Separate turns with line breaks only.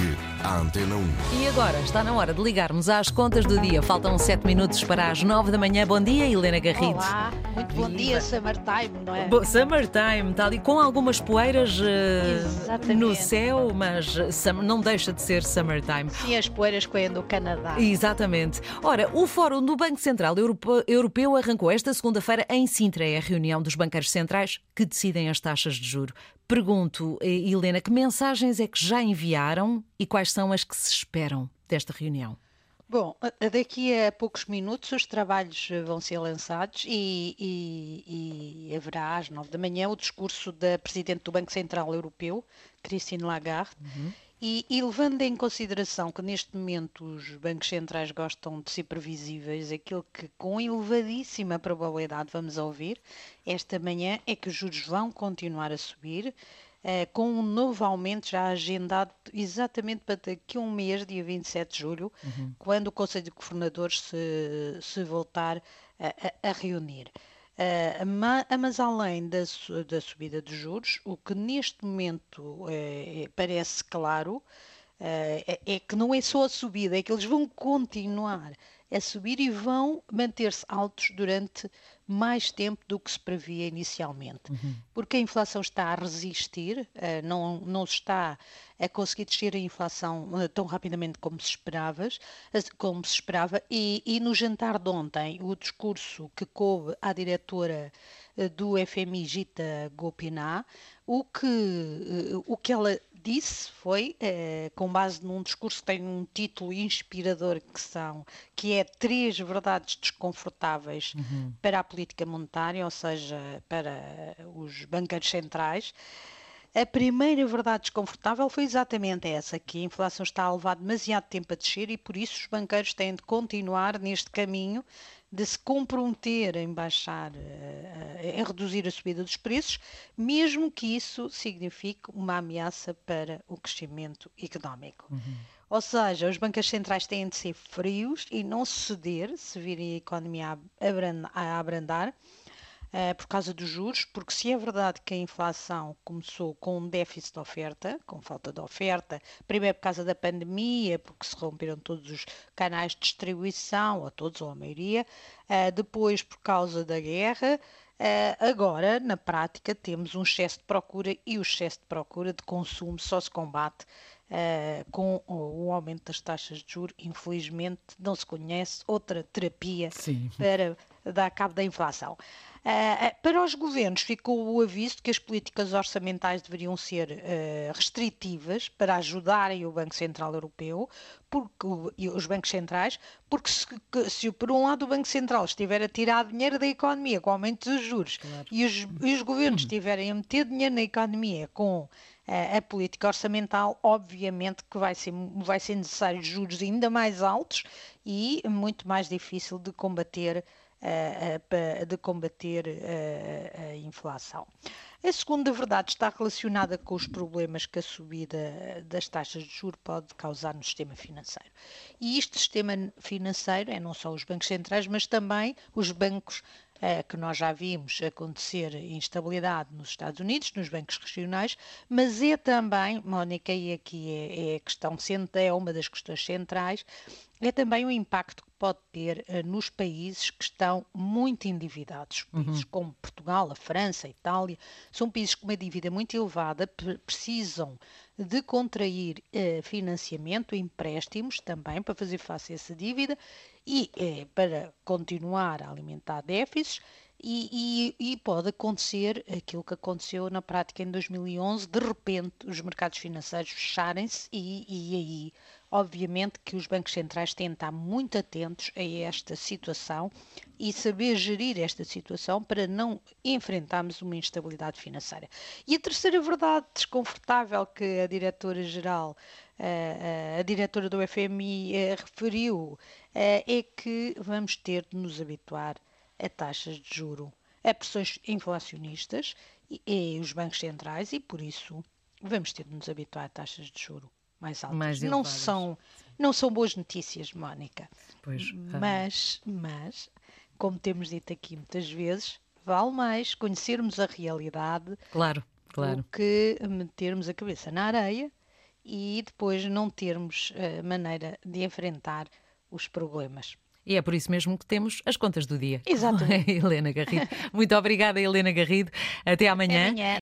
Ligue à Antena 1.
E agora está na hora de ligarmos às contas do dia. Faltam 7 minutos para as 9 da manhã. Bom dia, Helena Garrido.
Olá, muito bom
Viva.
dia, Summertime, não é?
Bo- Summertime, está ali com algumas poeiras
Exatamente.
no céu, mas não deixa de ser summertime.
Sim, as poeiras coem do Canadá.
Exatamente. Ora, o Fórum do Banco Central Europe- Europeu arrancou esta segunda-feira em Sintra. É a reunião dos banqueiros centrais que decidem as taxas de juro. Pergunto, eh, Helena, que mensagens é que já enviaram e quais são as que se esperam desta reunião?
Bom, daqui a poucos minutos os trabalhos eh, vão ser lançados e, e- e haverá às nove da manhã o discurso da Presidente do Banco Central Europeu, Christine Lagarde, e, e levando em consideração que neste momento os bancos centrais gostam de ser previsíveis, aquilo que com elevadíssima probabilidade vamos ouvir esta manhã é que os juros vão continuar a subir, eh, com um novo aumento já agendado exatamente para daqui a um mês, dia 27 de julho, quando o Conselho de Governadores se, se voltar a, a- a reunir. Ma- mas além da, da subida de juros, o que neste momento eh, eh, parece claro eh, é, é que não é só a subida, é que eles vão continuar a subir e vão manter-se altos durante mais tempo do que se previa inicialmente. Porque a inflação está a resistir, eh, não, não está a conseguir descer a inflação eh, tão rapidamente como se, esperavas, as- como se esperava, e, e no jantar de ontem, o discurso que coube à diretora eh, do FMI, Gita Gopinath, o que, eh, o que ela disse foi, eh, com base num discurso que tem um título inspirador que são, que é três verdades desconfortáveis para a política monetária, ou seja, para os banqueiros centrais. A primeira verdade desconfortável foi exatamente essa, que a inflação está a levar demasiado tempo a descer e por isso os banqueiros têm de continuar neste caminho de se comprometer em baixar, eh, em reduzir a subida dos preços, mesmo que isso signifique uma ameaça para o crescimento económico. Ou seja, os bancos centrais têm de ser frios e não ceder se virem a economia a abrandar, eh, por causa dos juros, porque se é verdade que a inflação começou com um déficit de oferta, com falta de oferta, primeiro por causa da pandemia, porque se romperam todos os canais de distribuição, ou todos, ou a maioria, eh, depois por causa da guerra, eh, agora, na prática, temos um excesso de procura e o excesso de procura de consumo só se combate eh, com o o aumento das taxas de juros. Infelizmente, não se conhece outra terapia
Sim.
para dar cabo da inflação. Ah, ah, para os governos ficou o aviso de que as políticas orçamentais deveriam ser ah, restritivas para ajudarem o Banco Central Europeu, porque e os bancos centrais, porque se, se por um lado o Banco Central estiver a tirar dinheiro da economia com aumento dos juros e, os, e os governos estiverem a meter dinheiro na economia com a política orçamental, obviamente que vai ser, vai ser necessário juros ainda mais altos e muito mais difícil de combater eh, eh, de combater a inflação. A segunda verdade está relacionada com os problemas que a subida das taxas de juros pode causar no sistema financeiro. E este sistema financeiro é não só os bancos centrais, mas também os bancos eh, que nós já vimos acontecer instabilidade nos Estados Unidos, nos bancos regionais, mas é também, Mónica, e aqui é, é questão é uma das questões centrais, é também o impacto pode ter eh, nos países que estão muito endividados. Países como Portugal, a França, a Itália, são países com uma dívida muito elevada, pre- precisam de contrair eh, financiamento, empréstimos também para fazer face a essa dívida e eh, para continuar a alimentar déficits. E, e- e pode acontecer aquilo que aconteceu na prática em 2011, de repente os mercados financeiros fecharem-se e, e aí, obviamente, que os bancos centrais têm de estar muito atentos a esta situação e saber gerir esta situação para não enfrentarmos uma instabilidade financeira. E a terceira verdade desconfortável que a diretora-geral, eh, eh, a diretora do FMI eh, referiu, é que vamos ter de nos habituar a taxas de juro, a pressões inflacionistas e, e os bancos centrais e por isso vamos ter de nos habituar a taxas de juro mais altas.
Mais
não são não são boas notícias, Mónica.
Pois, ah,
Mas, mas, como temos dito aqui muitas vezes, vale mais conhecermos a realidade
claro, claro.
do que metermos a cabeça na areia e depois não termos uh, maneira de enfrentar os problemas.
E é por isso mesmo que temos as contas do dia.
Exatamente.
Helena Garrido. Muito obrigada, Helena Garrido. Até amanhã.
Até amanhã.